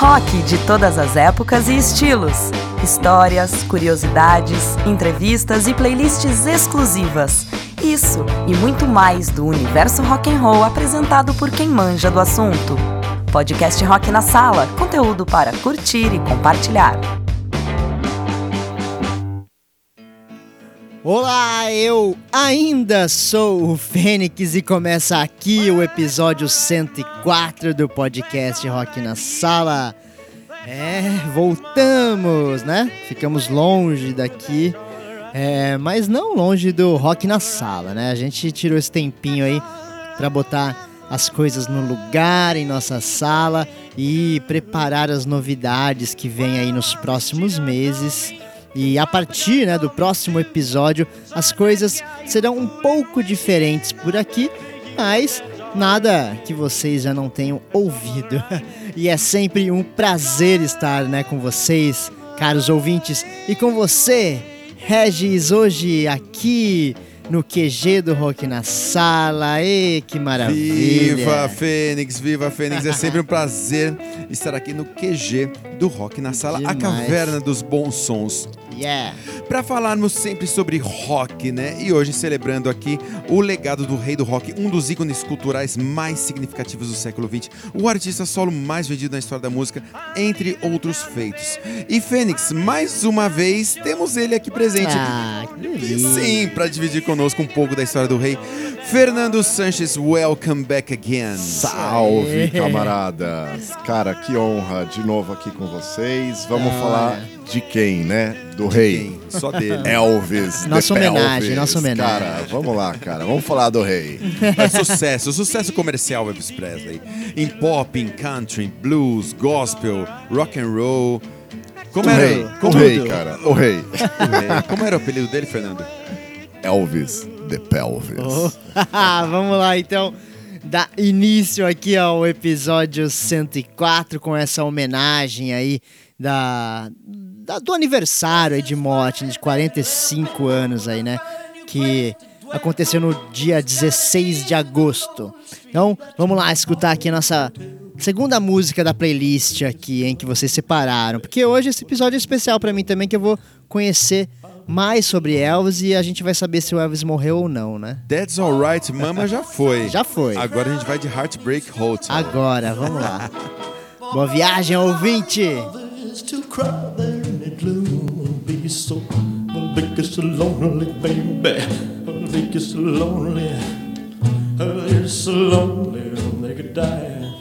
Rock de todas as épocas e estilos. Histórias, curiosidades, entrevistas e playlists exclusivas. Isso e muito mais do universo rock and roll apresentado por quem manja do assunto. Podcast Rock na Sala, conteúdo para curtir e compartilhar. Olá, eu ainda sou o Fênix e começa aqui o episódio 104 do podcast Rock na Sala. É, voltamos, né? Ficamos longe daqui, é, mas não longe do Rock na Sala, né? A gente tirou esse tempinho aí para botar as coisas no lugar em nossa sala e preparar as novidades que vem aí nos próximos meses. E a partir né, do próximo episódio, as coisas serão um pouco diferentes por aqui, mas nada que vocês já não tenham ouvido. E é sempre um prazer estar né, com vocês, caros ouvintes, e com você, Regis, hoje aqui no QG do Rock na Sala. E que maravilha! Viva Fênix, viva Fênix! É sempre um prazer estar aqui no QG do Rock na Sala, Demais. a caverna dos bons sons. Yeah! Para falarmos sempre sobre rock, né? E hoje celebrando aqui o legado do rei do rock, um dos ícones culturais mais significativos do século XX, o artista solo mais vendido na história da música, entre outros feitos. E Fênix, mais uma vez, temos ele aqui presente. Ah, que delícia! Sim, para dividir conosco um pouco da história do rei. Fernando Sanches, welcome back again. Salve, camaradas! Cara, que honra de novo aqui com vocês. Vamos Ah, falar de quem, né? Do rei. Quem? Só dele. Elvis. Nossa the homenagem, Pelvis. nossa homenagem. Cara, vamos lá, cara. Vamos falar do rei. É sucesso, sucesso comercial Elvis Presley. Em pop, em country, blues, gospel, rock and roll. Como O era, rei, o como, rei, cara. O rei. o rei. Como era o apelido dele, Fernando? Elvis, the Pelvis. Oh. Vamos lá então, dar início aqui ao episódio 104 com essa homenagem aí da- do aniversário aí de morte de 45 anos aí, né? Que aconteceu no dia 16 de agosto. Então, vamos lá escutar aqui a nossa segunda música da playlist aqui, hein, que vocês separaram, porque hoje esse episódio é especial pra mim também que eu vou conhecer mais sobre Elvis e a gente vai saber se o Elvis morreu ou não, né? That's Alright, Mama já foi. Já foi. Agora a gente vai de Heartbreak Hotel. Agora, vamos lá. Boa viagem, ouvinte! Is to cry there in the gloom. Be so, think it's so lonely, baby. Think it's so lonely. It's so lonely, they could die.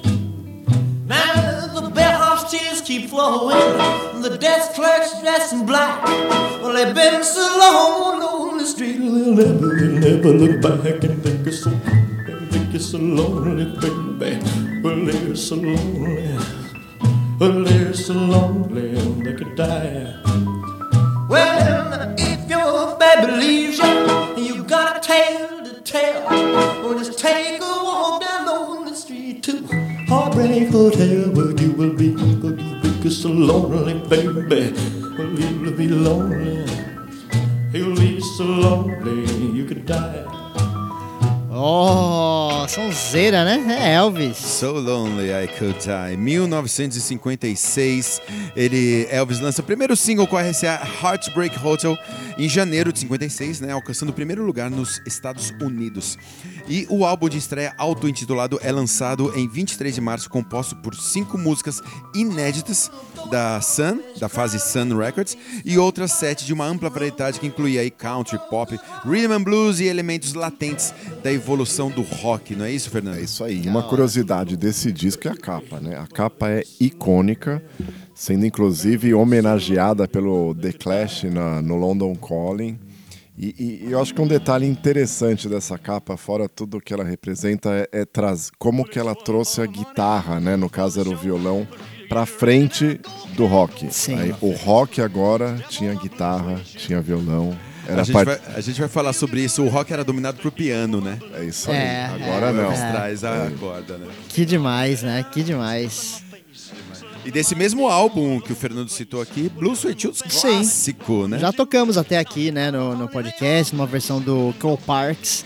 Now the bellhop's tears keep flowing. The desk clerk's dressed in black. Well, they've been so long on the street, they'll never, they'll never look back and think it's so, think it's so lonely, baby. Well, they're so lonely. They're so lonely they could die. Well, if your baby leaves you, you got a tale to tell, well, just take a walk down on the street to Heartbreak Hotel, where you will be, where you will be so lonely, baby. Well, you'll be lonely. You'll be so lonely you could die. Oh, sonzeira, né? É Elvis. So Lonely I Could Die. 1956, ele, Elvis lança o primeiro single com a RCA Heartbreak Hotel em janeiro de 56, né, alcançando o primeiro lugar nos Estados Unidos. E o álbum de estreia auto-intitulado é lançado em 23 de março, composto por cinco músicas inéditas da Sun, da fase Sun Records, e outras sete de uma ampla variedade que incluía aí country, pop, rhythm and blues e elementos latentes da evolução do rock, não é isso, Fernando? É isso aí. Uma curiosidade desse disco é a capa, né? A capa é icônica, sendo inclusive homenageada pelo The Clash na- no London Calling. E, e- e eu acho que um detalhe interessante dessa capa, fora tudo que ela representa, é, é traz, como que ela trouxe a guitarra, né? No caso era o violão, pra frente do rock. Sim. Aí, o rock agora tinha guitarra, tinha violão. Era A gente, part- vai, a gente vai falar sobre isso. O rock era dominado por piano, né? É isso aí. É, agora é, não. É. traz a corda, né? Que demais, né? Que demais. E desse mesmo álbum que o Fernando citou aqui, Blue Sweet Shoes Sim. clássico, né? Já tocamos até aqui, né, no, no podcast, numa versão do Cole Parks.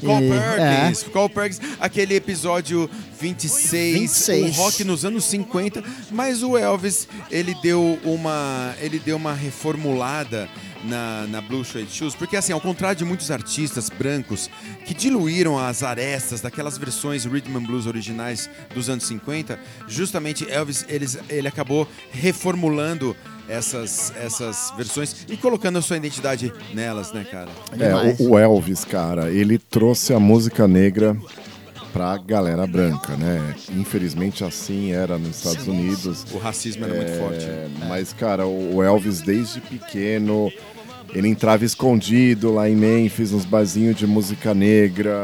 Do Carl E- Perkins. Carl Perkins, aquele episódio 26, 26. o rock nos anos 50, mas o Elvis, ele deu uma, ele deu uma reformulada na, na Blue Suede Shoes, porque assim, ao contrário de muitos artistas brancos que diluíram as arestas daquelas versões rhythm and blues originais dos anos 50, justamente Elvis, eles, ele acabou reformulando essas, essas versões e colocando a sua identidade nelas, né, cara? É, o, o Elvis, cara, ele trouxe a música negra pra galera branca, né? Infelizmente assim era nos Estados Unidos. O racismo era muito forte. É, Mas, cara, o Elvis desde pequeno, ele entrava escondido lá em Memphis, nos barzinhos de música negra.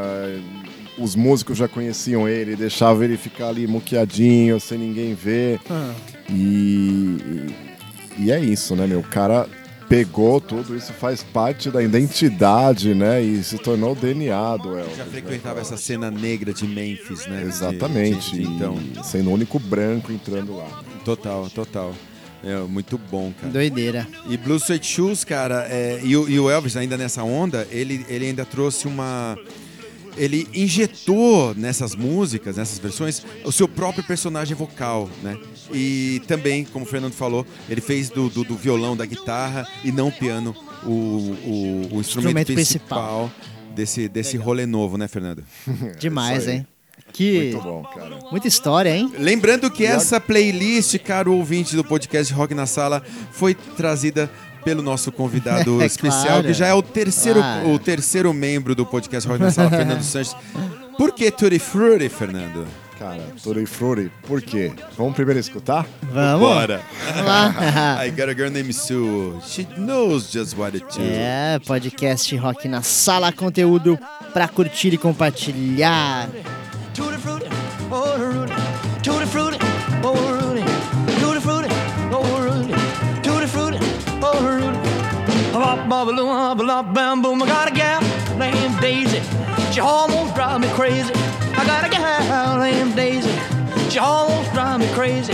Os músicos já conheciam ele, deixavam ele ficar ali muqueadinho, sem ninguém ver. Ah. E, e é isso, né, meu? O cara pegou tudo, isso faz parte da identidade, né? E se tornou o DNA do Elvis. Já né, frequentava cara? essa cena negra de Memphis, né? De- Exatamente. de- de- então, e sendo o único branco entrando lá. total, total. É muito bom, cara. Doideira. E Blue Suede Shoes, cara, é, e, o, e o Elvis ainda nessa onda, ele, ele ainda trouxe uma. Ele injetou nessas músicas, nessas versões, o seu próprio personagem vocal, né? E também, como o Fernando falou, ele fez do, do, do violão, da guitarra e não o piano, o, o, o instrumento, Instrumento principal, principal. desse, desse rolê novo, né, Fernando? Demais, isso aí. hein? Que Muito bom, cara. muita história, hein? Lembrando que essa playlist, caro ouvinte do podcast Rock na Sala, foi trazida pelo nosso convidado É especial, claro. que já é o terceiro, Claro. o terceiro membro do podcast Rock na Sala, Fernando Sanches. Por que Tutti Frutti, Fernando? Cara, Tutti Frutti, por quê? Vamos primeiro escutar? Vamos. Bora! Vamos lá. I got a girl named Sue. She knows just what to do. É, podcast Rock na Sala, conteúdo pra curtir e compartilhar. Tutti frutti, Bop, bop, baloo, bop, bop, bam, boom. I got a gal named Daisy. She almost drives me crazy. I got a gal named Daisy. She almost drives me crazy.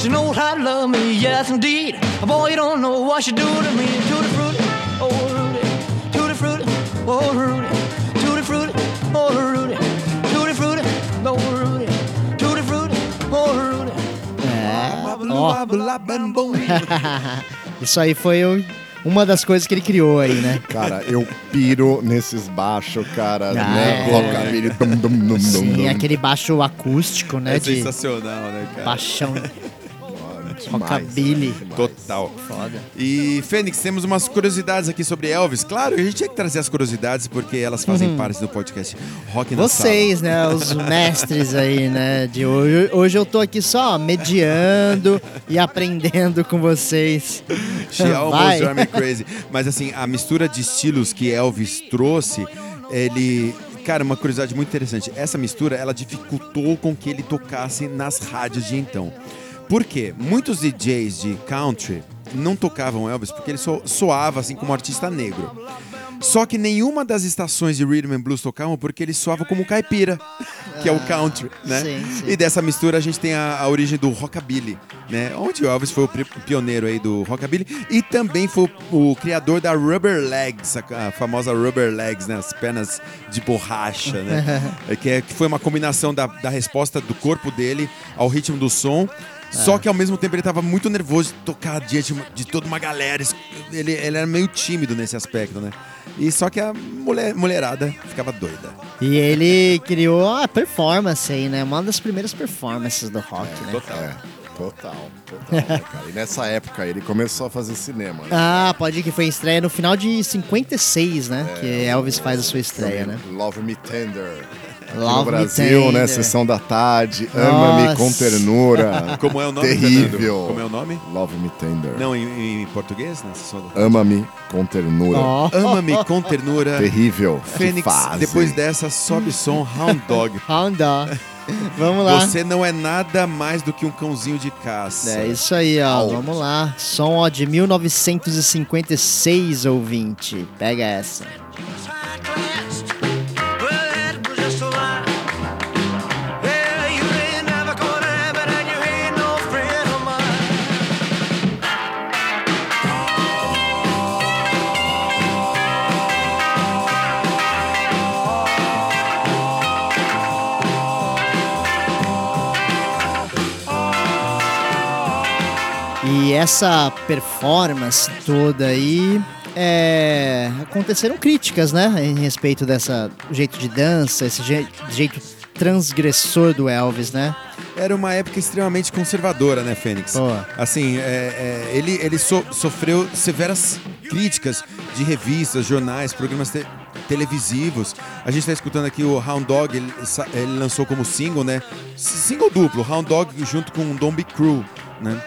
She knows how to love me, yes indeed. Boy, you don't know what she do to me. Tutti frutti, oh Rudy. Tutti frutti, oh Rudy. Tutti frutti, oh Rudy. Tutti frutti, oh Rudy. Tutti frutti, oh Rudy. É, ó. Isso aí foi o- uma das coisas que ele criou aí, né? Cara, eu piro nesses baixos, cara, Ah, né? é. Rockabilly, dum, dum, dum, dum, Sim, dum. aquele baixo acústico, né? É de sensacional, né, cara? paixão, Demais, rockabilly. Total. Foda. E, Fênix, temos umas curiosidades aqui sobre Elvis. Claro, a gente tinha que trazer as curiosidades porque elas fazem parte do podcast Rock na Vocês, né, os mestres aí, né, de hoje. Hoje eu tô aqui só mediando e aprendendo com vocês. Sala. She almost drive me crazy. Mas assim, a mistura de estilos que Elvis trouxe, ele... Cara, uma curiosidade muito interessante. Essa mistura, ela dificultou com que ele tocasse nas rádios de então. Por quê? Muitos DJs de country não tocavam Elvis porque ele so- soava assim como artista negro. Só que nenhuma das estações de Rhythm and Blues tocavam porque ele soava como caipira, que é o country, né? sim, sim. E dessa mistura a gente tem a, a origem do rockabilly, né? Onde o Elvis foi o pioneiro aí do rockabilly e também foi o, o criador da Rubber Legs, a, a famosa Rubber Legs, né? As pernas de borracha, né? É que, é- que foi uma combinação da, da resposta do corpo dele ao ritmo do som. Só que ao mesmo tempo ele estava muito nervoso de tocar diante de toda uma galera. Ele, ele era meio tímido nesse aspecto, né? E só que a mulher, mulherada ficava doida. E ele criou a performance aí, né? Uma das primeiras performances do rock, né? Total. É, total, total, né, cara. E nessa época ele começou a fazer cinema, né? Ah, pode ir que foi estreia no final de 56, né? que Elvis faz a sua estreia, né? Love Me Tender. Love no Me Brasil, né? Sessão da tarde. Ama-me com ternura. Como é o nome, Terrível. Fernando? Como é o nome? Love Me Tender. Não, em, em português? Só- Ama-me com ternura. Ó, Ama-me com ternura. Terrível. Fênix, depois dessa, sobe som Hound Dog. Round Dog. Vamos lá. Você não é nada mais do que um cãozinho de caça. É isso aí, ó. Vamos lá. Som ó, de 1956, ouvinte. Pega essa. E essa performance toda aí. é, aconteceram críticas, né? Em respeito dessa jeito de dança, esse je- jeito transgressor do Elvis, né? Era uma época extremamente conservadora, né, Fênix? Assim, é, é, ele, ele so- sofreu severas críticas de revistas, jornais, programas te- televisivos. A gente está escutando aqui o Hound Dog, ele, ele lançou como single, né? Single duplo, Hound Dog junto com Don't Be Cruel, né?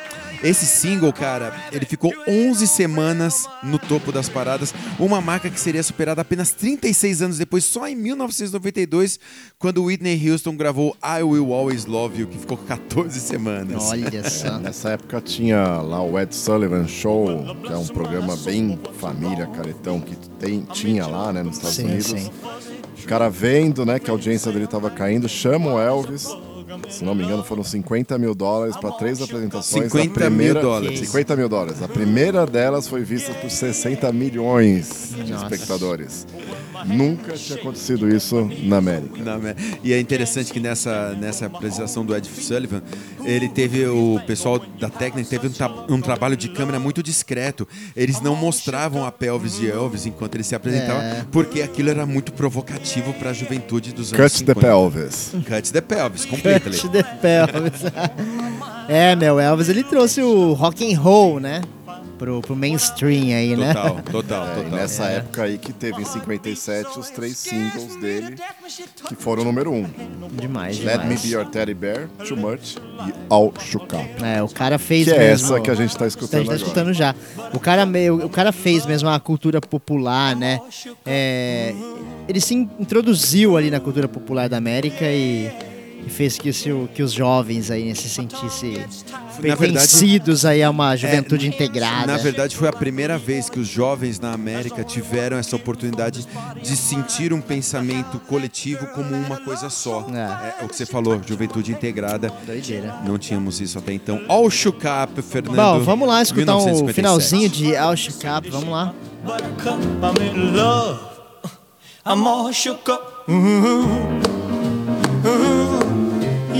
Esse single, cara, ele ficou 11 semanas no topo das paradas, uma marca que seria superada apenas 36 anos depois, só em 1992, quando Whitney Houston gravou I Will Always Love You, que ficou 14 semanas. Olha só. Nessa época tinha lá o Ed Sullivan Show, que é um programa bem família, caretão, que tem, tinha lá, né, nos Estados Sim, Unidos. sim. O cara vendo, né, que a audiência dele tava caindo, chama o Elvis. Se não me engano, foram 50 mil dólares para três apresentações. 50 A primeira, mil dólares. 50 mil dólares. A primeira delas foi vista por 60 milhões de Nossa. espectadores. Nunca tinha acontecido isso na América. Não, né? E é interessante que nessa, nessa apresentação do Ed Sullivan, ele teve, o pessoal da técnica teve um, tra- um trabalho de câmera muito discreto. Eles não mostravam a pelvis de Elvis enquanto ele se apresentava, É. porque aquilo era muito provocativo para a juventude dos anos Cut the 50. pelvis. Cut the pelvis, completely. Cut the pelvis. é, meu, Elvis ele trouxe o rock and roll, né? Pro, pro mainstream aí, né? Total, total, É, total. nessa época aí que teve em 57 os três singles dele que foram número um. Demais, Let Me demais. Be Your Teddy Bear, Too Much e All Shook Up. É, o cara fez Que é mesmo. essa que a gente tá a escutando gente tá escutando já. O cara, meio, o cara fez mesmo a cultura popular, né? É, ele se in- introduziu ali na cultura popular da América e, e fez que, se o- que os jovens aí se sentissem verdade- pertencidos aí a uma juventude integrada. Na verdade, foi a primeira vez que os jovens na América tiveram essa oportunidade de sentir um pensamento coletivo como uma coisa só. É. É, o que você falou, juventude integrada. Doideira. Não tínhamos isso até então. All Shook Up, Fernando. Bom, vamos lá escutar o 1957. finalzinho de Al Shook Up, vamos lá. I'm in love. I'm all shook up. Ooh,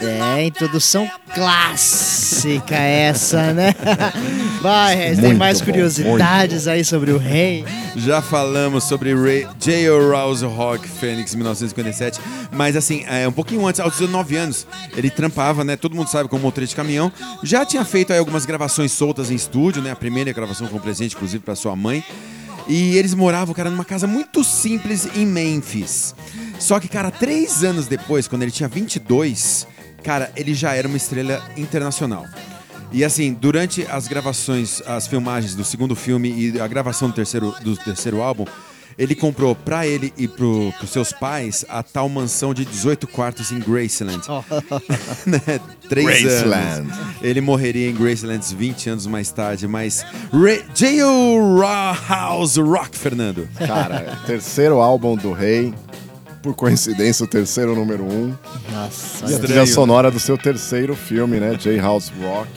É, introdução clássica essa, né? Vai, Regis, tem mais bom, curiosidades aí sobre o rei. Já falamos sobre Ray, J.O. Rouse Rock Phoenix 1957, mas assim, é, um pouquinho antes, aos 19 anos, ele trampava, né? Todo mundo sabe como motorista de caminhão. Já tinha feito aí algumas gravações soltas em estúdio, né? A primeira gravação com presente, inclusive, para sua mãe. E eles moravam, cara, numa casa muito simples em Memphis. Só que, cara, três anos depois, quando ele tinha 22, cara, ele já era uma estrela internacional. E assim, durante as gravações, as filmagens do segundo filme e a gravação do terceiro, do terceiro álbum, ele comprou pra ele e pro, pros seus pais a tal mansão de 18 quartos em Graceland. né? Três Graceland. anos. Ele morreria em Graceland 20 anos mais tarde, mas Ray- J.O. Ra- House Rock, Fernando. Cara, terceiro álbum do Rei. Por coincidência, o terceiro número um. Nossa, E a trilha sonora do seu terceiro filme, né? J House Rock.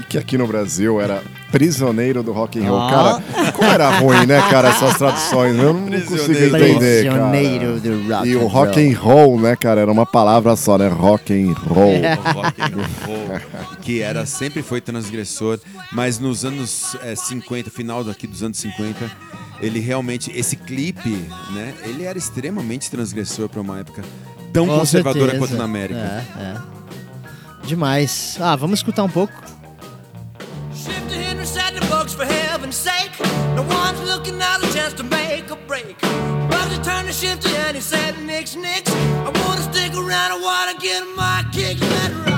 E que aqui no Brasil era Prisioneiro do Rock and Roll. Ah. Cara, como era ruim, né, cara, essas traduções. Eu não consigo entender, cara. Prisioneiro do rock E o rock and roll, né, cara, era uma palavra só, né? Rock and roll. rock and roll, que era sempre foi transgressor, mas nos anos eh, 50, final daqui dos anos 50, ele realmente esse clipe, né? Ele era extremamente transgressor para uma época tão Com conservadora certeza. quanto na América. É, é. Demais. Ah, vamos escutar um pouco. Henry said to Nix, Nix. I wanna stick around, I wanna get my kicks. Let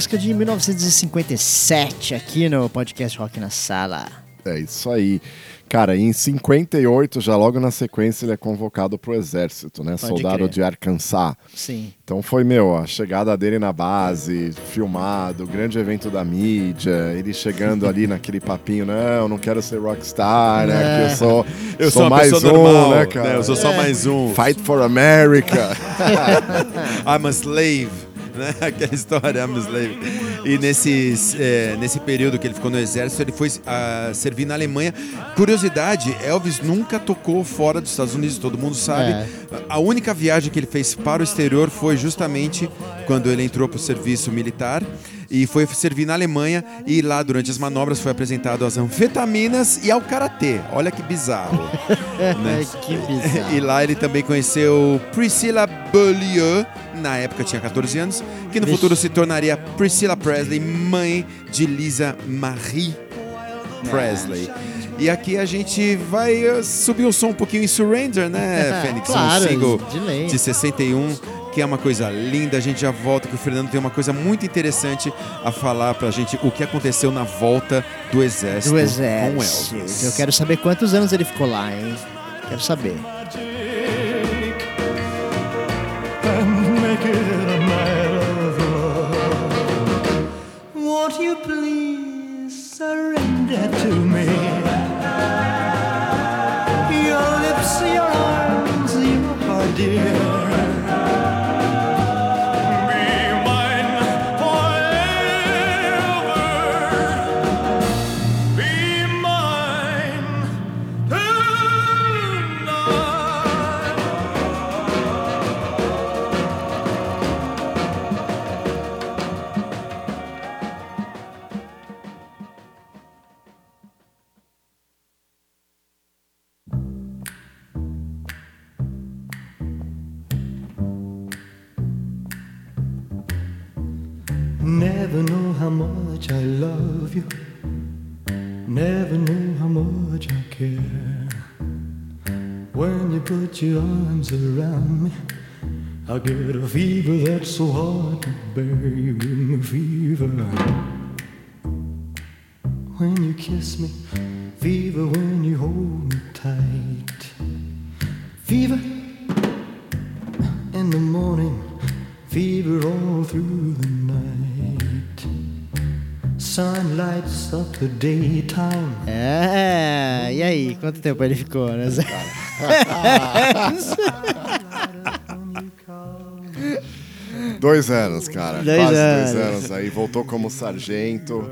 música de 1957 aqui no podcast Rock na Sala. É isso aí. Cara, em 58, já logo na sequência, ele é convocado pro exército, né? Pode Soldado crer. de Arkansas. Sim. Então foi, meu, a chegada dele na base, filmado, grande evento da mídia, ele chegando ali naquele papinho, não, não quero ser rockstar, né? É. Que eu sou, Eu sou sou mais um, normal, né, cara? né? Eu sou só mais um. Fight for America. I'm a slave. Né? Aquela história, I'm a slave. E nesses, é, nesse período que ele ficou no exército, ele foi ah, servir na Alemanha. Curiosidade, Elvis nunca tocou fora dos Estados Unidos, todo mundo sabe. É. A única viagem que ele fez para o exterior foi justamente quando ele entrou para o serviço militar. E foi servir na Alemanha e lá durante as manobras foi apresentado às anfetaminas e ao karatê. Olha que bizarro. né? que bizarro. E lá ele também conheceu Priscilla Beaulieu, na época tinha 14 anos, que no Vixe. futuro se tornaria Priscilla Presley, mãe de Lisa Marie Presley. E aqui a gente vai uh, subir o som um pouquinho em Surrender, né, Fênix? Claro, um single de de 61, que é uma coisa linda. A gente já volta, que o Fernando tem uma coisa muito interessante a falar pra gente, o que aconteceu na volta do exército, Do com exército. Elvis. Eu quero saber quantos anos ele ficou lá, hein? Quero saber. Get a fever that's so hard to bear. You give me fever. When you kiss me, fever when you hold me tight. Fever in the morning, fever all through the night. Sun lights up the daytime. É, e aí? Quanto tempo ele ficou, né? Dois anos, cara. Dois Quase anos. dois anos aí. Voltou como sargento.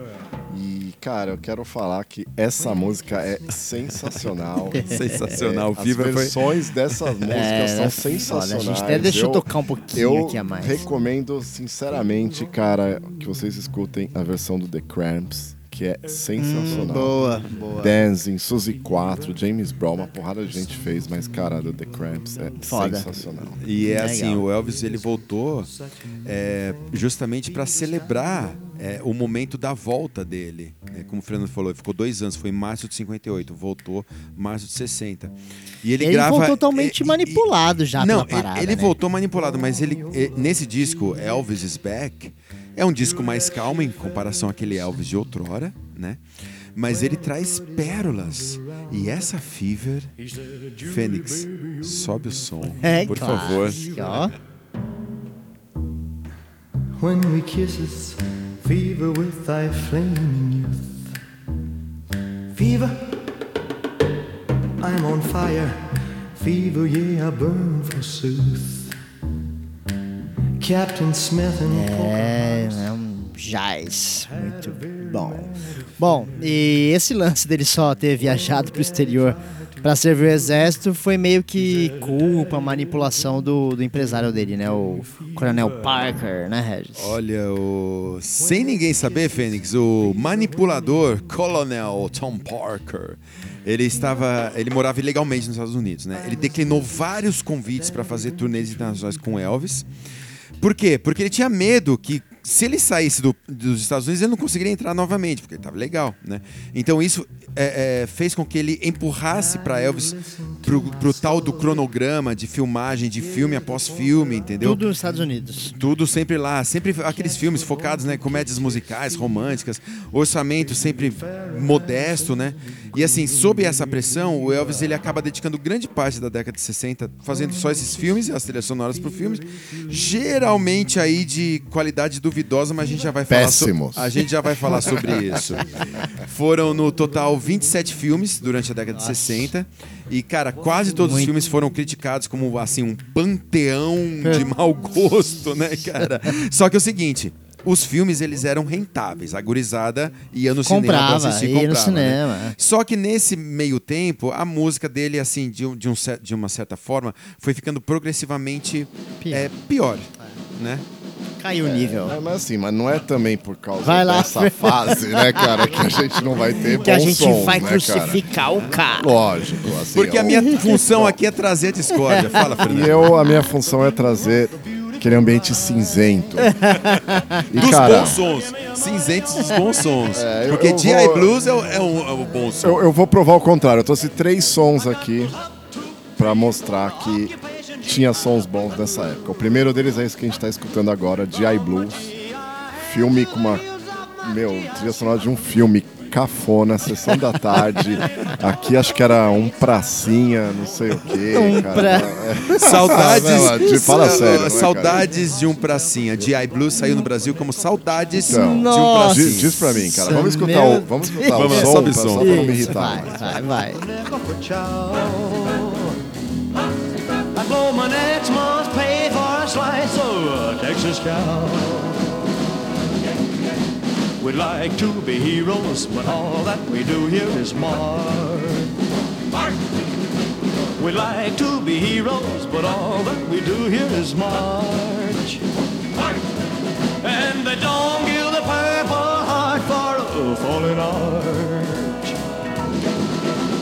E, cara, eu quero falar que essa música é sensacional. Sensacional. É, as Fever foi- versões dessas músicas É, são sensacionais. A gente até deixa eu Eu- tocar um pouquinho Eu aqui a mais. recomendo sinceramente, cara, que vocês escutem a versão do The Cramps, que é sensacional. Hum, Boa, boa. Dancing, Suzy 4, James Brown, uma porrada de gente fez, mas cara, do The Cramps é Foda. sensacional. E é assim, o Elvis ele voltou é, justamente para celebrar é, o momento da volta dele. né? Como o Fernando falou, ele ficou dois anos, foi em março de 58, voltou março de 60. E ele, Ele grava. voltou totalmente é, e- manipulado já Não, pela parada, ele né? voltou manipulado, mas ele é, nesse disco, Elvis is Back, é um disco mais calmo em comparação àquele Elvis de outrora, né? Mas ele traz pérolas. E essa Fever, Fênix, sobe o som, É, por claro. favor. Ó. When we kisses, fever with thy flaming youth. Fever, I'm on fire. Fever, yeah, I burn forsooth. Captain Smith and É, é um jazz. Muito bom. Bom, e esse lance dele só ter viajado pro exterior pra servir o exército foi meio que culpa, manipulação do, do empresário dele, né? O Coronel Parker, né, Regis? Olha, o... sem ninguém saber, Fênix, o manipulador Colonel Tom Parker, ele estava, ele morava ilegalmente nos Estados Unidos, né? Ele declinou vários convites para fazer turnês internacionais com Elvis. Por quê? Porque ele tinha medo que se ele saísse do- dos Estados Unidos, ele não conseguiria entrar novamente, porque ele estava legal, né? Então isso é, é, fez com que ele empurrasse para Elvis pro, pro tal do cronograma de filmagem, de filme após filme, entendeu? Tudo nos Estados Unidos. Tudo sempre lá, sempre aqueles filmes focados, né, comédias musicais, românticas, orçamento sempre modesto, né? E assim, sob essa pressão, o Elvis ele acaba dedicando grande parte da década de 60 fazendo só esses filmes e as trilhas sonoras pro filmes, geralmente aí de qualidade duvidosa, mas a gente já vai falar so- Péssimos. a gente já vai falar sobre isso. Foram no total 27 filmes durante a década de 60 e cara, quase todos os filmes foram criticados como assim um panteão de mau gosto, né, cara? Só que é o seguinte, os filmes eles eram rentáveis, a gurizada ia no cinema Comprava, pra assistir, ia no comprava, cinema, né? Só que nesse meio tempo, a música dele, assim, de, um- de, um de uma certa forma, foi ficando progressivamente Pior. é, pior, né? Caiu o nível. É, mas assim, mas não é também por causa Vai lá, dessa fase, né, cara, que a gente não vai ter Que a gente sons, vai né, crucificar o cara? cara. Lógico, assim. Porque a é minha o- função aqui é trazer a discórdia. Fala, E Fernando. eu, a minha função é trazer aquele ambiente cinzento. E, Dos cara, bons sons. Cinzentos dos bons sons. É, eu- Porque G.I. vou- Blues é, o- é um, é um bom som. eu, eu vou provar o contrário. Eu trouxe três sons aqui pra mostrar que tinha sons bons nessa época. O primeiro deles é esse que a gente tá escutando agora, G.I. Blues. Filme com uma... Meu, trilha sonora de um filme cafona, sessão da tarde. Aqui acho que era um pracinha, não sei o quê. Um cara. pra-. Saudades. Ah, não, fala sério, né, saudades de um pracinha. G.I. Blues saiu no Brasil como saudades Então, de um pracinha. Diz, diz pra mim, cara. Vamos escutar Meu o, vamos escutar o Vamos, som, o pra- som. só pra não me irritar. vai, vai, vai. Slice of a Texas cow. We'd like to be heroes, but all that we do here is march. We'd like to be heroes, but all that we do here is march. And they don't give the purple heart for a fallen arch.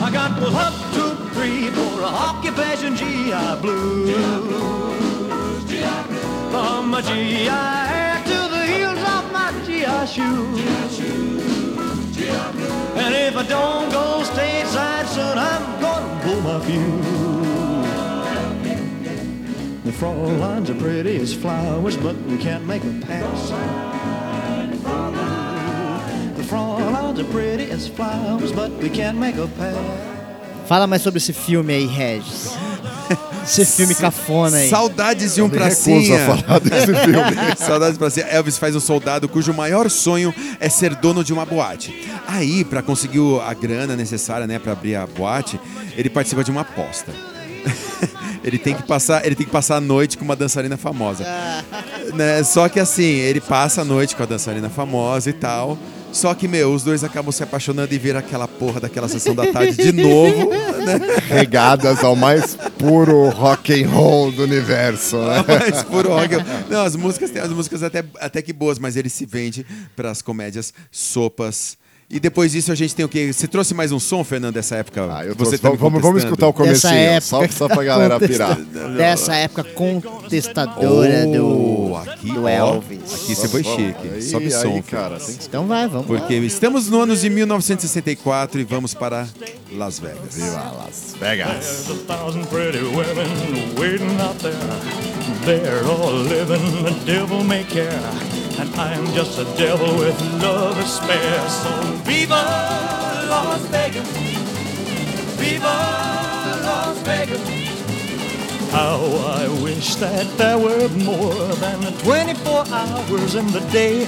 I got the up two, three for a occupation GI Blues. From my GI hair to the heels of my GI shoes. And if I don't go stateside soon, I'm gonna blow my fuse. The Fraulines are pretty as flowers, but we can't make a pass. The Fraulines are pretty as flowers, but we can't make a pass. Fala mais sobre esse filme aí, Regis. Esse filme cafona aí. Saudades de um recuso pracinha. a falar desse filme. Saudades de pracinha. Elvis faz um soldado cujo maior sonho é ser dono de uma boate. Aí, pra conseguir a grana necessária, né, para abrir a boate, ele participa de uma aposta. ele tem que passar, ele tem que passar a noite com uma dançarina famosa. né? Só que assim, ele passa a noite com a dançarina famosa e tal. Só que, meu, os dois acabam se apaixonando e viram aquela porra daquela sessão da tarde de novo, né? Regadas ao mais puro rock and roll do universo, né? Mas puro rock. Não, as músicas tem as músicas até, até que boas, mas ele se vende para as comédias sopas. E depois disso a gente tem o quê? Você trouxe mais um som, Fernando, dessa época? Ah, eu Você trouxe- tá vamos, vamos escutar o comecinho, época. só, só pra galera pirar. Dessa época contestadora do, Oh, aqui, do Elvis. Aqui você foi chique. Aí, Sobe aí, som, cara. Tem que Então vai, vamos lá. Porque estamos no ano de 1964 e vamos para Las Vegas. Viva Las Vegas. There's And I'm just a devil with love to spare. So viva Las Vegas. Viva Las Vegas. How I wish that there were more than 24 hours in the day.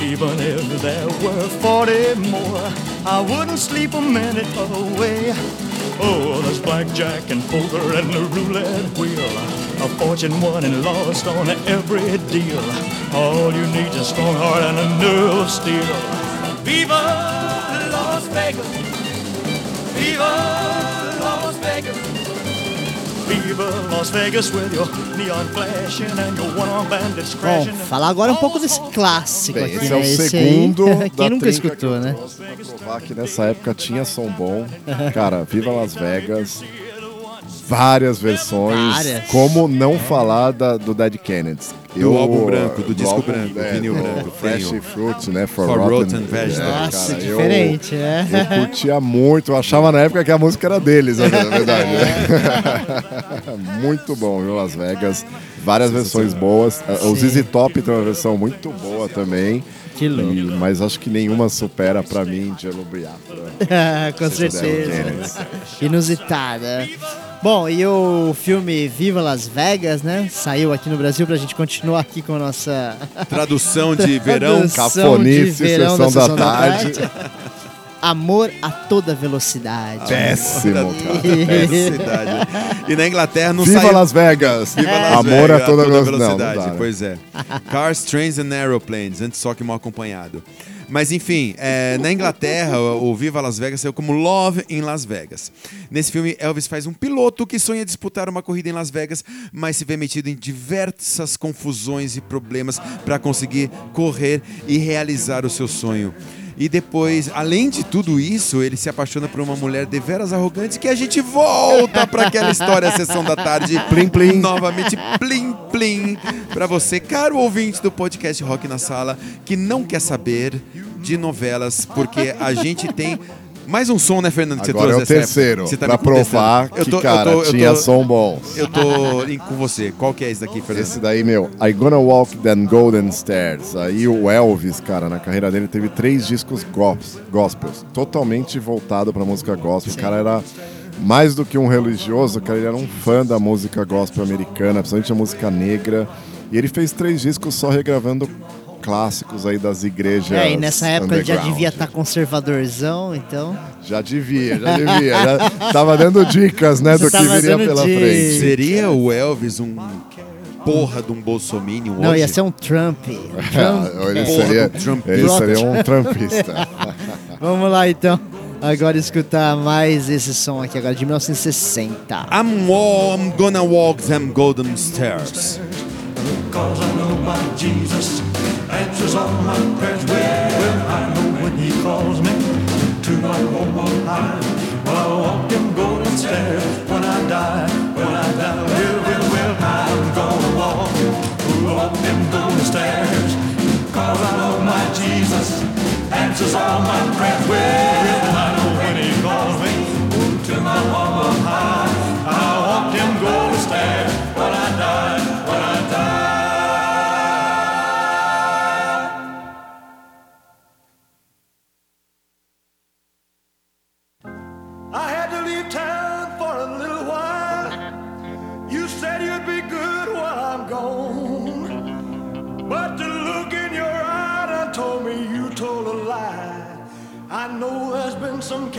Even if there were 40 more, I wouldn't sleep a minute away. Oh, there's blackjack and poker and the roulette wheel. A fortune won and lost on every deal. All you need is a strong heart and a nerve of steel. Viva Las Vegas! Viva Las Vegas! Bom, falar agora um pouco desse clássico Bem, aqui, esse né? é o Esse segundo aí, quem nunca escutou, que né? pra provar que nessa época tinha som bom. Cara, viva Las Vegas. Várias versões. Várias. Como não falar da- do Dead Kennedys? Do álbum branco, do disco álbum, branco, é, vinil do- branco, do Fresh vinil. Fruit, né? For, For Rotten, Rotten Vegetables. É, Nossa, cara, eu- diferente, né? Eu curtia muito, eu achava na época que a música era deles, né, na verdade. muito bom, viu, Las Vegas. Várias versões boas. O ZZ Top tem uma versão muito boa também. Que louco. E- mas acho que nenhuma supera pra mim Jello Biafra. Com certeza. Inusitada. Bom, e o filme Viva Las Vegas, né? Saiu aqui no Brasil pra gente continuar aqui com a nossa Tradução de verão. Cafonice, de verão sessão da da sessão tarde. Amor a toda velocidade. Péssimo, cara. Cidade. E na Inglaterra não Viva saiu... Las Vegas! Viva Las Amor Vegas, a toda, velocidade. velocidade. Não, não dá, né? Pois é. Cars, Trains and Aeroplanes, antes só que mal acompanhado. Mas enfim, é, na Inglaterra, o Viva Las Vegas saiu como Love em Las Vegas. Nesse filme, Elvis faz um piloto que sonha disputar uma corrida em Las Vegas, mas se vê metido em diversas confusões e problemas para conseguir correr e realizar o seu sonho. E depois, além de tudo isso, ele se apaixona por uma mulher deveras arrogante que a gente volta para aquela história, a sessão da tarde. Plim, plim. Novamente, plim, plim. Para você, caro ouvinte do podcast Rock na Sala, que não quer saber de novelas, porque a gente tem. Mais um som, né, Fernando? Que Agora é você o trouxe dessa terceiro, época. Você tá pra provar Eu que, tô- eu cara, tô- eu tinha tô- som bons. Eu tô com você. Qual que é esse daqui, Fernando? Esse daí, meu, I Gonna Walk Them Golden Stairs. Aí o Elvis, cara, na carreira dele teve três discos gos- gospels, totalmente voltado pra música gospel. O cara era mais do que um religioso, cara, ele era um fã da música gospel americana, principalmente a música negra. E ele fez três discos só regravando clássicos aí das igrejas. É, e nessa época ele já devia estar conservadorzão, então. Já devia, já devia. já tava dando dicas, né, Já do que viria pela dicas. frente. Seria o Elvis um porra de um bolsominion Não, hoje? ia ser um Trump. Ah, ele, Porra seria, Trump. ele seria um trumpista. Vamos lá então. Agora escutar mais esse som aqui agora de 1960. I'm, I'm gonna walk them golden stairs. Cause I know my Jesus all my prayers. Well, well, I know when he calls me to my home on high. Well, I'll walk them golden stairs when I die, when I die. Well, well, well, I'm gonna walk, walk them golden stairs. Cause I know my Jesus answers all my prayers. Well, I know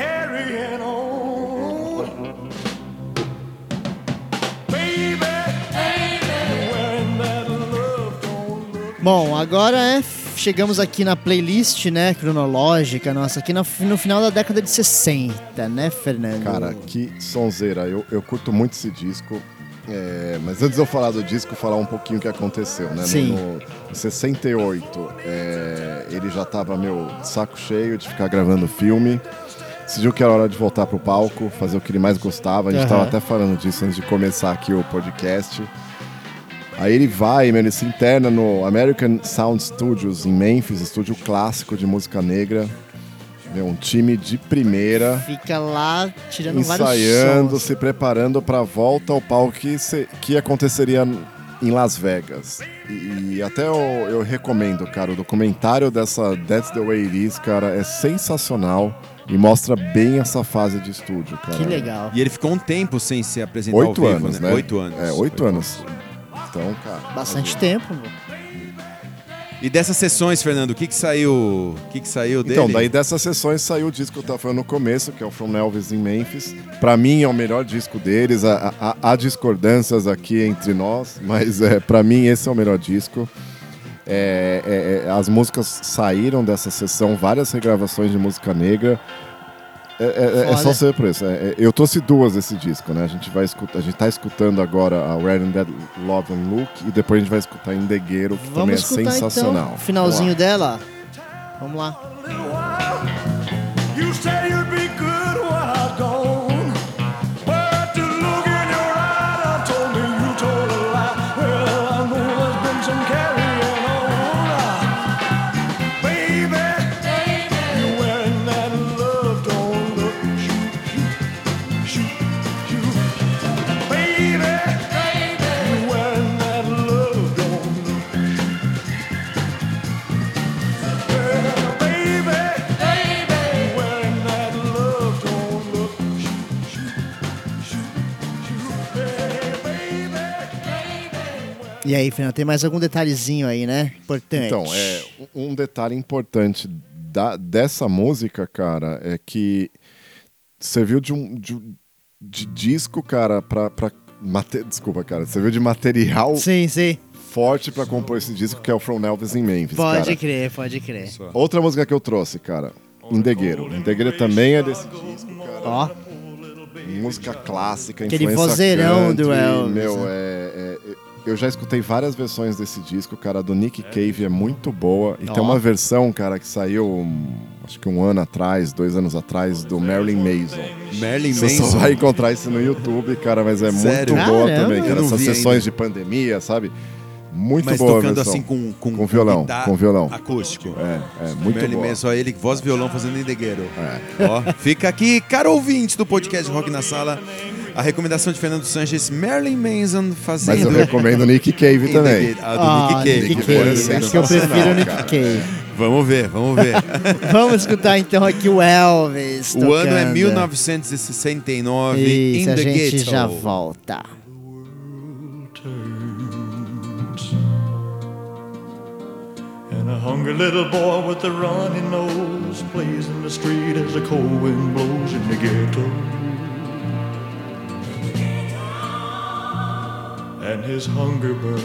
carrying on. Bom, agora é. Chegamos aqui na playlist, né, cronológica nossa, aqui no, no final da década de 60, né, Fernando? Cara, que sonzeira. Eu, eu curto muito esse disco. É, mas antes de eu falar do disco, falar um pouquinho o que aconteceu, né? No- Sim. No, em 68, é, ele já tava, meu, saco cheio de ficar gravando filme. Decidiu que era hora de voltar pro palco, fazer o que ele mais gostava. A gente Aham. tava até falando disso antes de começar aqui o podcast. Aí ele vai, ele se interna no American Sound Studios em Memphis, estúdio clássico de música negra. Meu, um time de primeira Fica lá tirando vários ensaiando, sons. se preparando para a volta ao palco que, se- que aconteceria em Las Vegas. E, e até eu, eu recomendo, cara, o documentário dessa That's the Way It Is, cara, é sensacional e mostra bem essa fase de estúdio, cara. Que legal. E ele ficou um tempo sem se apresentar Oito ao vivo, anos, né? né? Oito anos. É, oito anos. Então, cara. Bastante tempo. pô. E dessas sessões, Fernando, o que que saiu, o que que saiu dele? Então, daí dessas sessões saiu o disco que eu tava falando no começo, que é o From Elvis in Memphis. Pra mim é o melhor disco deles. Há, há- há discordâncias aqui entre nós, mas é, para mim esse é o melhor disco. É, é, é, as músicas saíram dessa sessão, várias regravações de música negra. É, é- é Foda. só ser por isso. É, é, eu trouxe duas desse disco, né? A gente vai escutar, a gente tá escutando agora a Red and Dead Love and Look e depois a gente vai escutar Endegueiro, que também Vamos é escutar sensacional. então o finalzinho dela. Vamos lá. E aí, Fernando, tem mais algum detalhezinho aí, né? Importante. Então, é, um detalhe importante da, dessa música, cara, é que serviu de um de, de disco, cara, pra, pra mate- desculpa, cara, serviu de material Sim, sim. forte pra compor esse disco, que é o From Elvis in Memphis, Pode cara. crer, pode crer. Outra música que eu trouxe, cara, Indegueiro. Indegueiro também é desse disco, cara. Ó, Música clássica, Aquele influência vozeirão do Elvis, Meu, né? é, é- eu já escutei várias versões desse disco, cara. Do Nick Cave é muito boa. E Ó. tem uma versão, cara, que saiu hum, acho que um ano atrás, dois anos atrás, do Marilyn Mason. Marilyn Você só vai encontrar isso no YouTube, cara, mas é Sério? muito boa Caramba. também, cara. Essas sessões ainda. de pandemia, sabe? Muito Mas boa a tocando versão. assim com, com, Com violão, guitarra com violão. acústico. É, é muito Marilyn boa. Só ele, voz e violão fazendo indegueiro. Ó, fica aqui, caro ouvinte do podcast Rock na Sala, a recomendação de Fernando Sanches, Marilyn Manson Mas fazendo... eu recomendo Nick Cave também. A do Ah, Nick Cave. Nick Cave. Acho que eu prefiro o Nick. Cave. Vamos ver, vamos ver. Vamos escutar então aqui o Elvis. o ano é tocando. 1969, Isso, In a the gente Ghetto. já volta. And a hungry little boy with a runny nose plays in the street as the cold wind blows in the ghetto. And his hunger burns.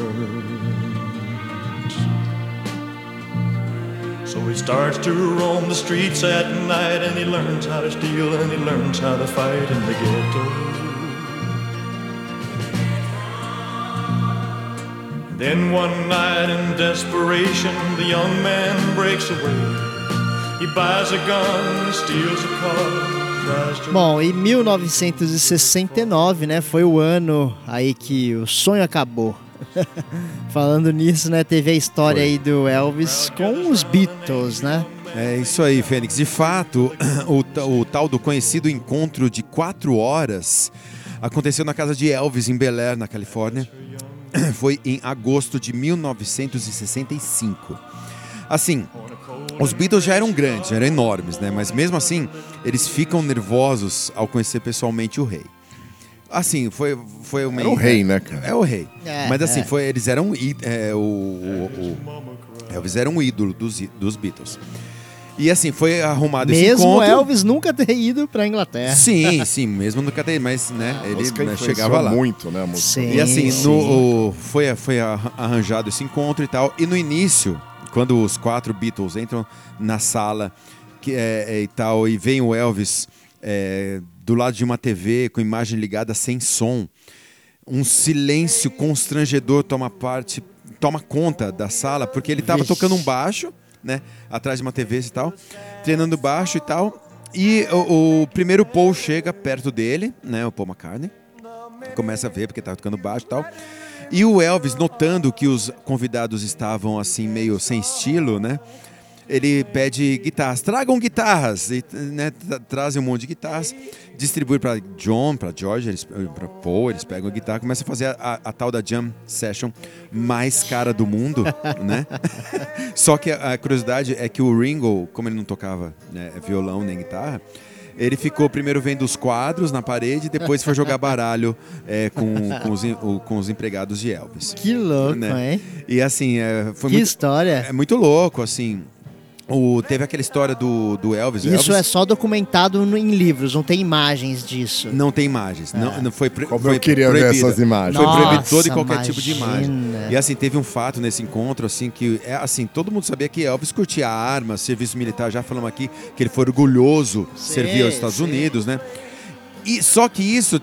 So he starts to roam the streets at night and he learns how to steal and he learns how to fight in the ghetto. Then one night in desperation, the young man breaks away. He buys a gun, steals a car. Bom, e 1969, né, foi o ano aí que o sonho acabou. Falando nisso, né, teve a história aí do Elvis com os Beatles, né? É isso aí, Fênix. De fato, o, o tal do conhecido encontro de quatro horas aconteceu na casa de Elvis, em Bel Air, na Califórnia. Foi em agosto de 1965. Assim, os Beatles já eram grandes, já eram enormes, né? Mas mesmo assim, eles ficam nervosos ao conhecer pessoalmente o rei. Assim, foi, foi uma... Era o rei, né, cara? É o rei. É, Mas assim, é. foi, eles eram é, o, o- o- Elvis era um ídolo dos, dos Beatles. E assim, foi arrumado esse Mesmo encontro. Elvis nunca ter ido pra Inglaterra. Sim, sim, mesmo no cadeia, mas né, A ele né, chegava lá. muito, né, a música. Sim. E assim, Sim. no, o- foi, foi arran- arranjado esse encontro e tal. E no início, quando os quatro Beatles entram na sala que é, é, e tal, e vem o Elvis é, do lado de uma TV com imagem ligada sem som, um silêncio constrangedor toma parte, toma conta da sala, porque ele estava tocando um baixo, né, atrás de uma TV e tal, treinando baixo e tal. E o, o primeiro Paul chega perto dele, né, o Paul McCartney começa a ver porque tava tocando baixo e tal. E o Elvis, notando que os convidados estavam assim meio sem estilo, né? Ele pede guitarras, tragam guitarras, e, né, tra- trazem um monte de guitarras, distribui para John, para George, eles, para Paul, eles pegam a guitarra, começam a fazer a, a- a tal da jam session mais cara do mundo, né? Só que a, a curiosidade é que o Ringo, como ele não tocava né, violão nem guitarra, ele ficou primeiro vendo os quadros na parede, depois foi jogar baralho é, com, com, os, com os empregados de Elvis. Que louco, Né? hein? E assim, é, foi Que muito, história. é muito louco, assim. O, teve aquela história do, do Elvis. Isso Elvis é só documentado no- em livros, não tem imagens disso. Não tem imagens. Não, não foi, Como foi eu queria ver essas imagens. Foi proibido todo e qualquer tipo de imagem. imagina. E assim, teve um fato nesse encontro, assim, que é assim, todo mundo sabia que Elvis curtia armas, serviço militar, já falamos aqui que ele foi orgulhoso de Sim, servir aos Estados sim. Unidos, né? E só que isso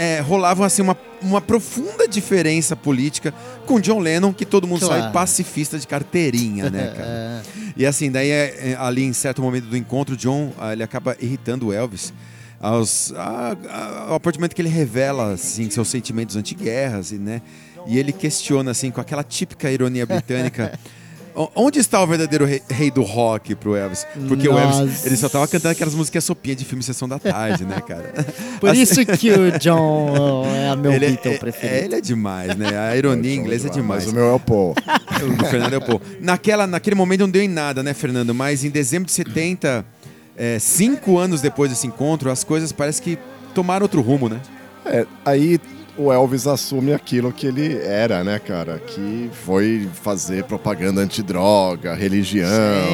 é, rolava assim uma, uma profunda diferença política com John Lennon, que todo mundo Claro. sabe, pacifista de carteirinha, né, cara? E assim, daí é, é, ali em certo momento do encontro, John ah, ele acaba irritando o Elvis aos, a, a, ao momento que ele revela assim, seus sentimentos anti-guerras, e, né? E ele questiona assim com aquela típica ironia britânica. "O- Onde está o verdadeiro rei, rei do rock pro Elvis? Porque o Elvis, Nossa. ele só tava cantando aquelas músicas sopinha de filme Sessão da Tarde, né, cara? Por Assim, isso que o John oh, é meu ele, Beatle é, preferido. é, ele é demais, né? A ironia em inglês é demais. Mas o meu é o Paul. O do Fernando é o Paul. Naquela, naquele momento não deu em nada, né, Fernando? Mas em dezembro de 70, é, cinco anos depois desse encontro, as coisas parece que tomaram outro rumo, né? É, aí o Elvis assume aquilo que ele era, né, cara? Que foi fazer propaganda antidroga, religião,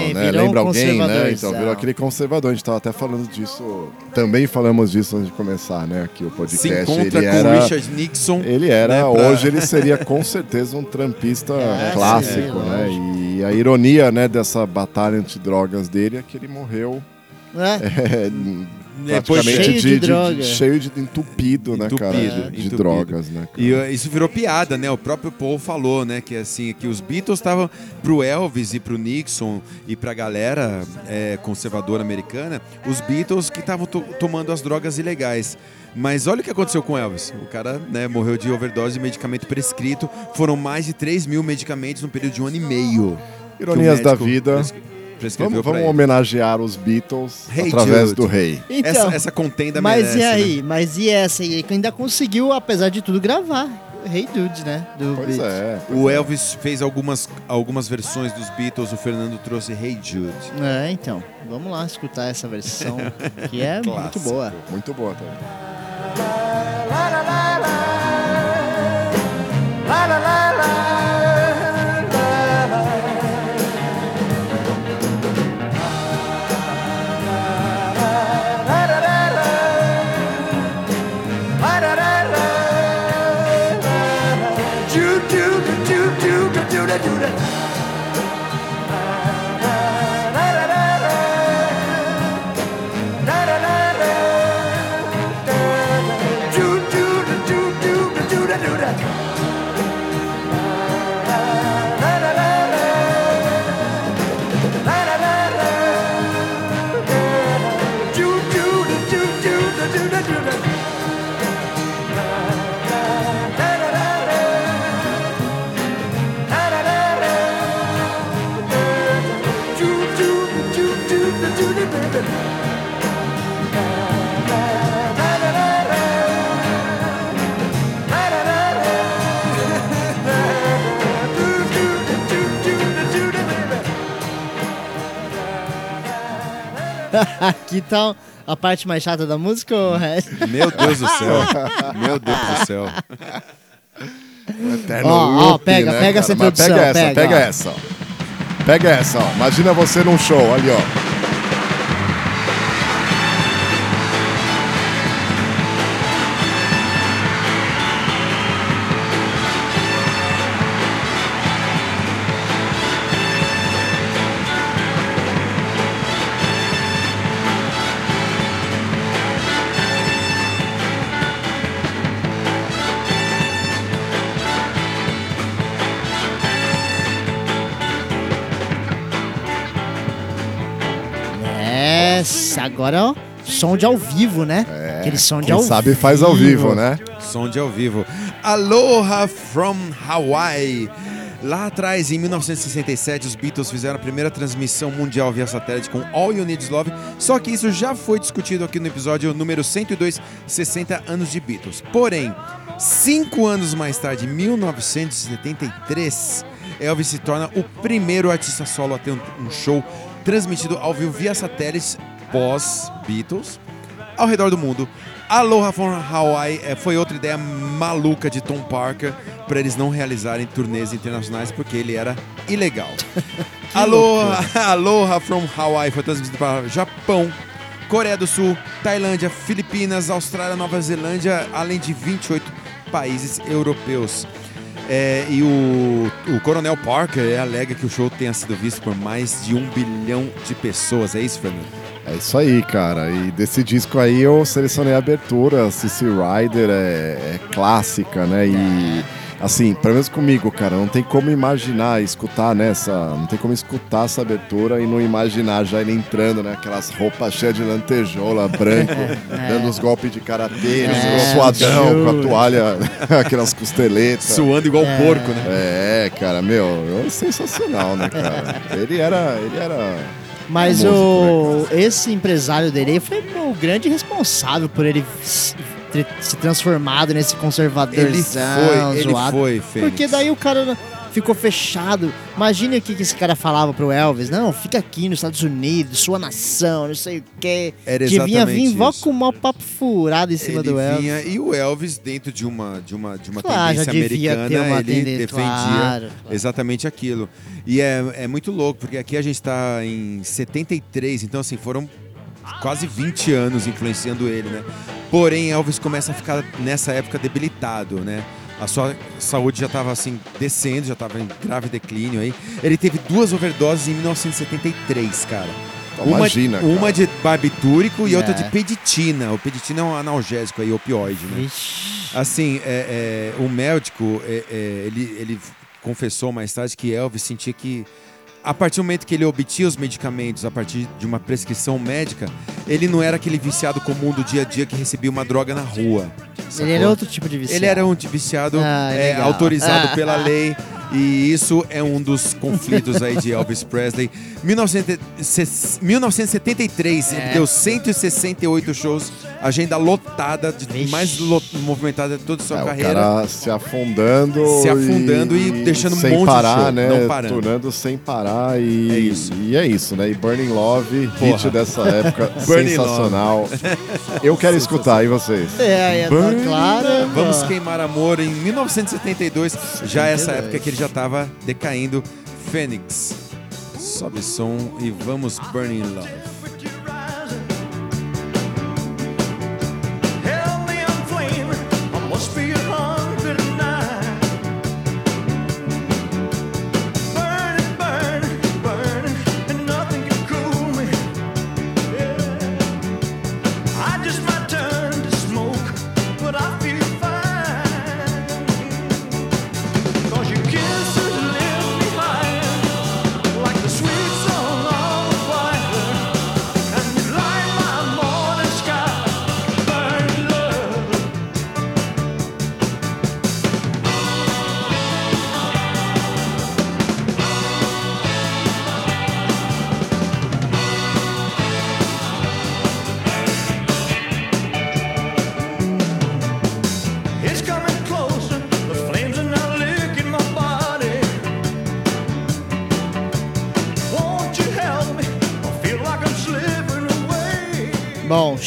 Sim, né? virou um Lembra alguém, né? Então virou aquele conservador. A gente tava até falando disso, também falamos disso antes de começar, né? Aqui o podcast. Se encontra ele com era, Richard Nixon. Ele era, né, pra- hoje ele seria com certeza um trampista É, clássico, sim, né? lógico. E a ironia, né, dessa batalha antidrogas dele é que ele morreu Né? é, Depois praticamente Cheio de droga. cheio de entupido, né, cara? Entupido, De entupido. drogas, né? cara? E uh, isso virou piada, né? O próprio Paul falou, né? Que assim, que os Beatles estavam pro Elvis e pro Nixon e pra galera é, conservadora americana, os Beatles que estavam to- tomando as drogas ilegais. Mas olha o que aconteceu com o Elvis. O cara né, morreu de overdose de medicamento prescrito. Foram mais de 3 mil medicamentos no período de um ano e meio. Ironias da vida. Vamos, vamos homenagear os Beatles Hey através Jude. do rei. Então, essa, essa contenda mas merece, e aí? né? Mas e essa aí? Que ainda conseguiu, apesar de tudo, gravar. Rei Dude, né? Do Pois Beatles. é. O Elvis fez algumas, algumas versões dos Beatles, o Fernando trouxe Hey Jude. É, então. Vamos lá escutar essa versão, que é muito boa. Muito boa também. Aqui tá a parte mais chata da música, ou Red? Meu Deus do céu. Meu Deus do céu. Ó, ó, loop, pega- né, pega cara? essa Mas introdução, Pega essa, pega, pega ó. essa. ó. Pega essa, ó. Imagina você num show, ali, ó. Som de ao vivo, né? Aquele som de Quem ao sabe faz ao vivo, né? Som de ao vivo. Aloha from Hawaii. Lá atrás, em 1967, os Beatles fizeram a primeira transmissão mundial via satélite com All You Need Is Love, só que isso já foi discutido aqui no episódio número 102, 60 anos de Beatles. Porém, cinco anos mais tarde, em 1973, Elvis se torna o primeiro artista solo a ter um, um show transmitido ao vivo via satélites pós-Beatles ao redor do mundo. Aloha from Hawaii eh, foi outra ideia maluca de Tom Parker para eles não realizarem turnês internacionais porque ele era ilegal. Aloha, Aloha from Hawaii foi transmitido para Japão, Coreia do Sul, Tailândia, Filipinas, Austrália, Nova Zelândia, além de 28 países europeus. É, e o, o Coronel Parker alega que o show tenha sido visto por mais de um bilhão de pessoas. É isso, Fernando? É isso aí, cara. E desse disco aí eu selecionei a abertura. Cici Rider é, é clássica, né? E assim, pelo menos comigo, cara, não tem como imaginar, escutar nessa. Não tem como escutar essa abertura e não imaginar já ele entrando, né? Aquelas roupas cheias de lantejola, branco, dando os golpes de karatê, É, suadão, com a toalha, aquelas costeletas. Suando igual porco, né? É, cara, meu, é sensacional, né, cara? Ele era. Ele era. Mas o, esse empresário dele foi o grande responsável por ele se se transformado nesse conservadorzão Ele foi, ele zoado. foi, Fênix. Porque daí o cara ficou fechado. Imagine o que, que esse cara falava pro Elvis. Não, fica aqui nos Estados Unidos, sua nação, não sei o quê. Era que vinha vir, vó com o maior papo furado em cima ele do Elvis. vinha e o Elvis dentro de uma de uma de uma Claro, tendência americana uma ele tendência, defendia claro, claro. exatamente aquilo e é, é muito louco porque aqui a gente está em 73 então assim foram quase 20 anos influenciando ele né porém Elvis começa a ficar nessa época debilitado né a sua saúde já estava assim descendo já estava em grave declínio aí ele teve duas overdoses em 1973 cara uma, Imagina, cara. uma de barbitúrico e É. outra de peditina. O peditina é um analgésico aí, opioide, né? Vixe. Assim, é, é, o médico, é, é, ele, ele confessou mais tarde que Elvis sentia que a partir do momento que ele obtinha os medicamentos a partir de uma prescrição médica, ele não era aquele viciado comum do dia a dia que recebia uma droga na rua. Ele sacou? era outro tipo de viciado. Ele era um viciado Ah, é, autorizado Ah. pela lei. E isso é um dos conflitos aí de Elvis Presley. 1900 1973, ele É. deu 168 shows, agenda lotada, de, Vixe. mais lo- movimentada de toda a sua É, o carreira. cara se afundando. Se afundando e deixando um sem monte de parar, show, né? não parando. Turnando sem parar e É isso. E é isso, né? E Burning Love, Porra. hit dessa época, sensacional. Eu quero escutar, e vocês? É, é, claro. Vamos pô. queimar amor em 1972, já essa época que ele já estava decaindo. Fênix. Sobe som e vamos Burning Love.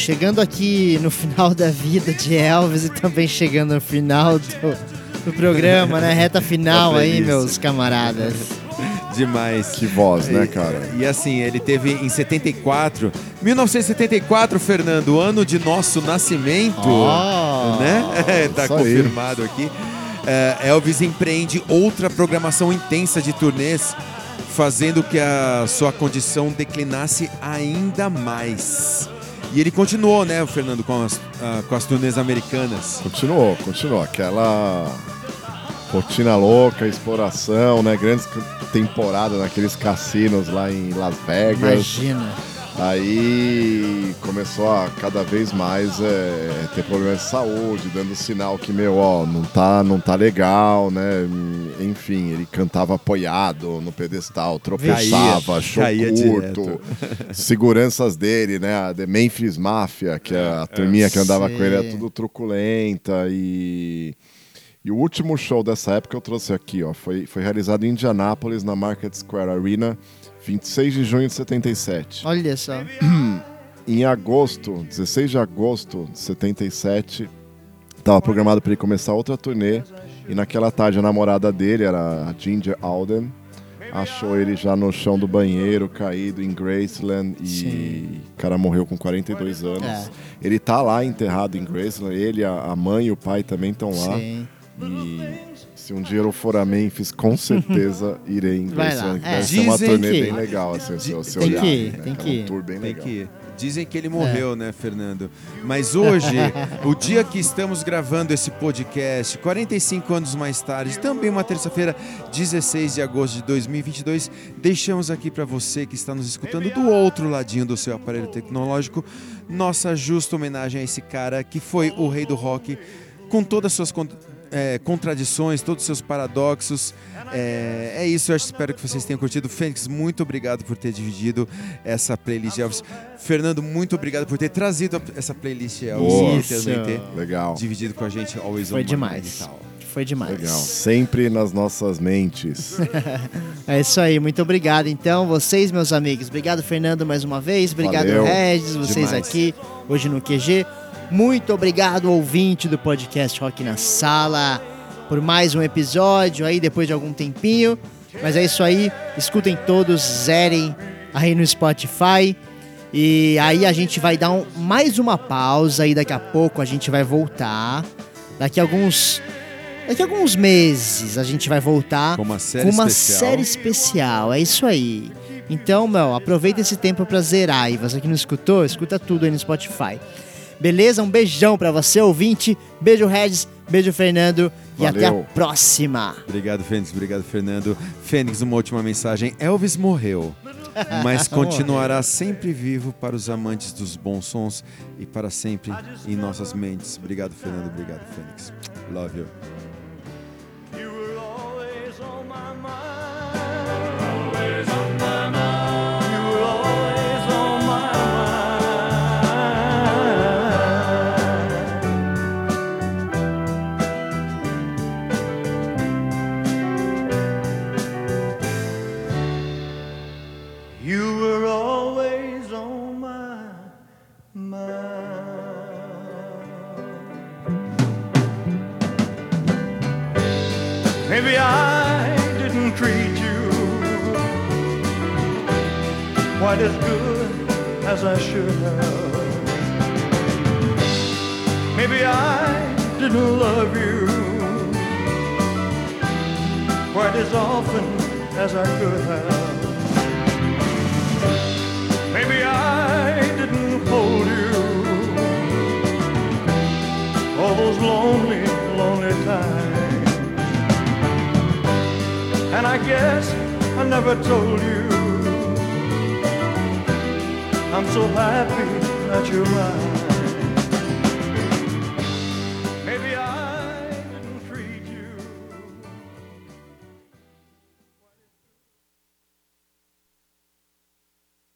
Chegando aqui no final da vida de Elvis e também chegando no final do, do programa, né? Reta final Da aí, meus camaradas. Demais. Que voz, né, E- cara? E, assim, ele teve em 74, 1974, Fernando, ano de nosso nascimento, Ó. né? tá Isso aí. confirmado aqui. É, Elvis empreende outra programação intensa de turnês, fazendo que a sua condição declinasse ainda mais. E ele continuou, né, Fernando, com as, ah, com as turnês americanas. Continuou, continuou. Aquela rotina louca, exploração, né? Grandes temporadas naqueles cassinos lá em Las Vegas. Imagina. Aí começou a cada vez mais é, ter problemas de saúde, dando sinal que, meu, ó, não tá, não tá legal, né? Enfim, ele cantava apoiado no pedestal, tropeçava, show curto. Seguranças dele, né? A The Memphis Mafia, que é a turminha que andava com ele, Sim. tudo truculenta e... E o último show dessa época eu trouxe aqui, ó. Foi, foi realizado em Indianápolis, na Market Square Arena, 26 de junho de 77. Olha só. Em agosto, 16 de agosto de 77, estava programado para ele começar outra turnê. E naquela tarde a namorada dele era a Ginger Alden. Achou ele já no chão do banheiro, caído em Graceland. E Sim. o cara morreu com 42 anos. É. Ele tá lá enterrado em Graceland. Ele, a mãe e o pai também estão lá. Sim. E se um dia eu for a Memphis, com certeza irei em Vai lá, é. Ser uma Dizem turnê que- bem legal, assim, se você Tem olhar. que ir, né? tem É que ir. um tour bem Tem legal. que ir. Dizem que ele morreu, né, Fernando? Mas hoje, o dia que estamos gravando esse podcast, 45 anos mais tarde, também uma terça-feira, 16 de agosto de 2022, deixamos aqui para você que está nos escutando do outro ladinho do seu aparelho tecnológico, nossa justa homenagem a esse cara que foi o rei do rock, com todas as suas con- é, contradições, todos os seus paradoxos. É, é isso, eu espero que vocês tenham curtido. Fênix, muito obrigado por ter dividido essa playlist de Elvis. Fernando, muito obrigado por ter trazido essa playlist Elvis Boa. e também ter Legal. dividido com a gente Always Foi On My demais. Foi demais. Legal. Sempre nas nossas mentes. É isso aí, muito obrigado então, vocês, meus amigos. Obrigado, Fernando, mais uma vez. Obrigado, Valeu. Regis, vocês Demais. aqui hoje no QG. Muito obrigado, ouvinte do podcast Rock na Sala, por mais um episódio aí, depois de algum tempinho. Mas é isso aí, escutem todos, zerem aí no Spotify. E aí a gente vai dar um- mais uma pausa e daqui a pouco a gente vai voltar. Daqui a alguns. Daqui a alguns meses a gente vai voltar Com uma série com uma especial. série especial. É isso aí. Então, meu, aproveita esse tempo pra zerar. E você que não escutou, escuta tudo aí no Spotify. Beleza? Um beijão pra você, ouvinte. Beijo, Regis. Beijo, Fernando. E até a Valeu. próxima. Obrigado, Fênix. Obrigado, Fernando. Fênix, uma última mensagem. Elvis morreu, mas continuará sempre vivo para os amantes dos bons sons e para sempre em nossas mentes. Obrigado, Fernando. Obrigado, Fênix. Love. You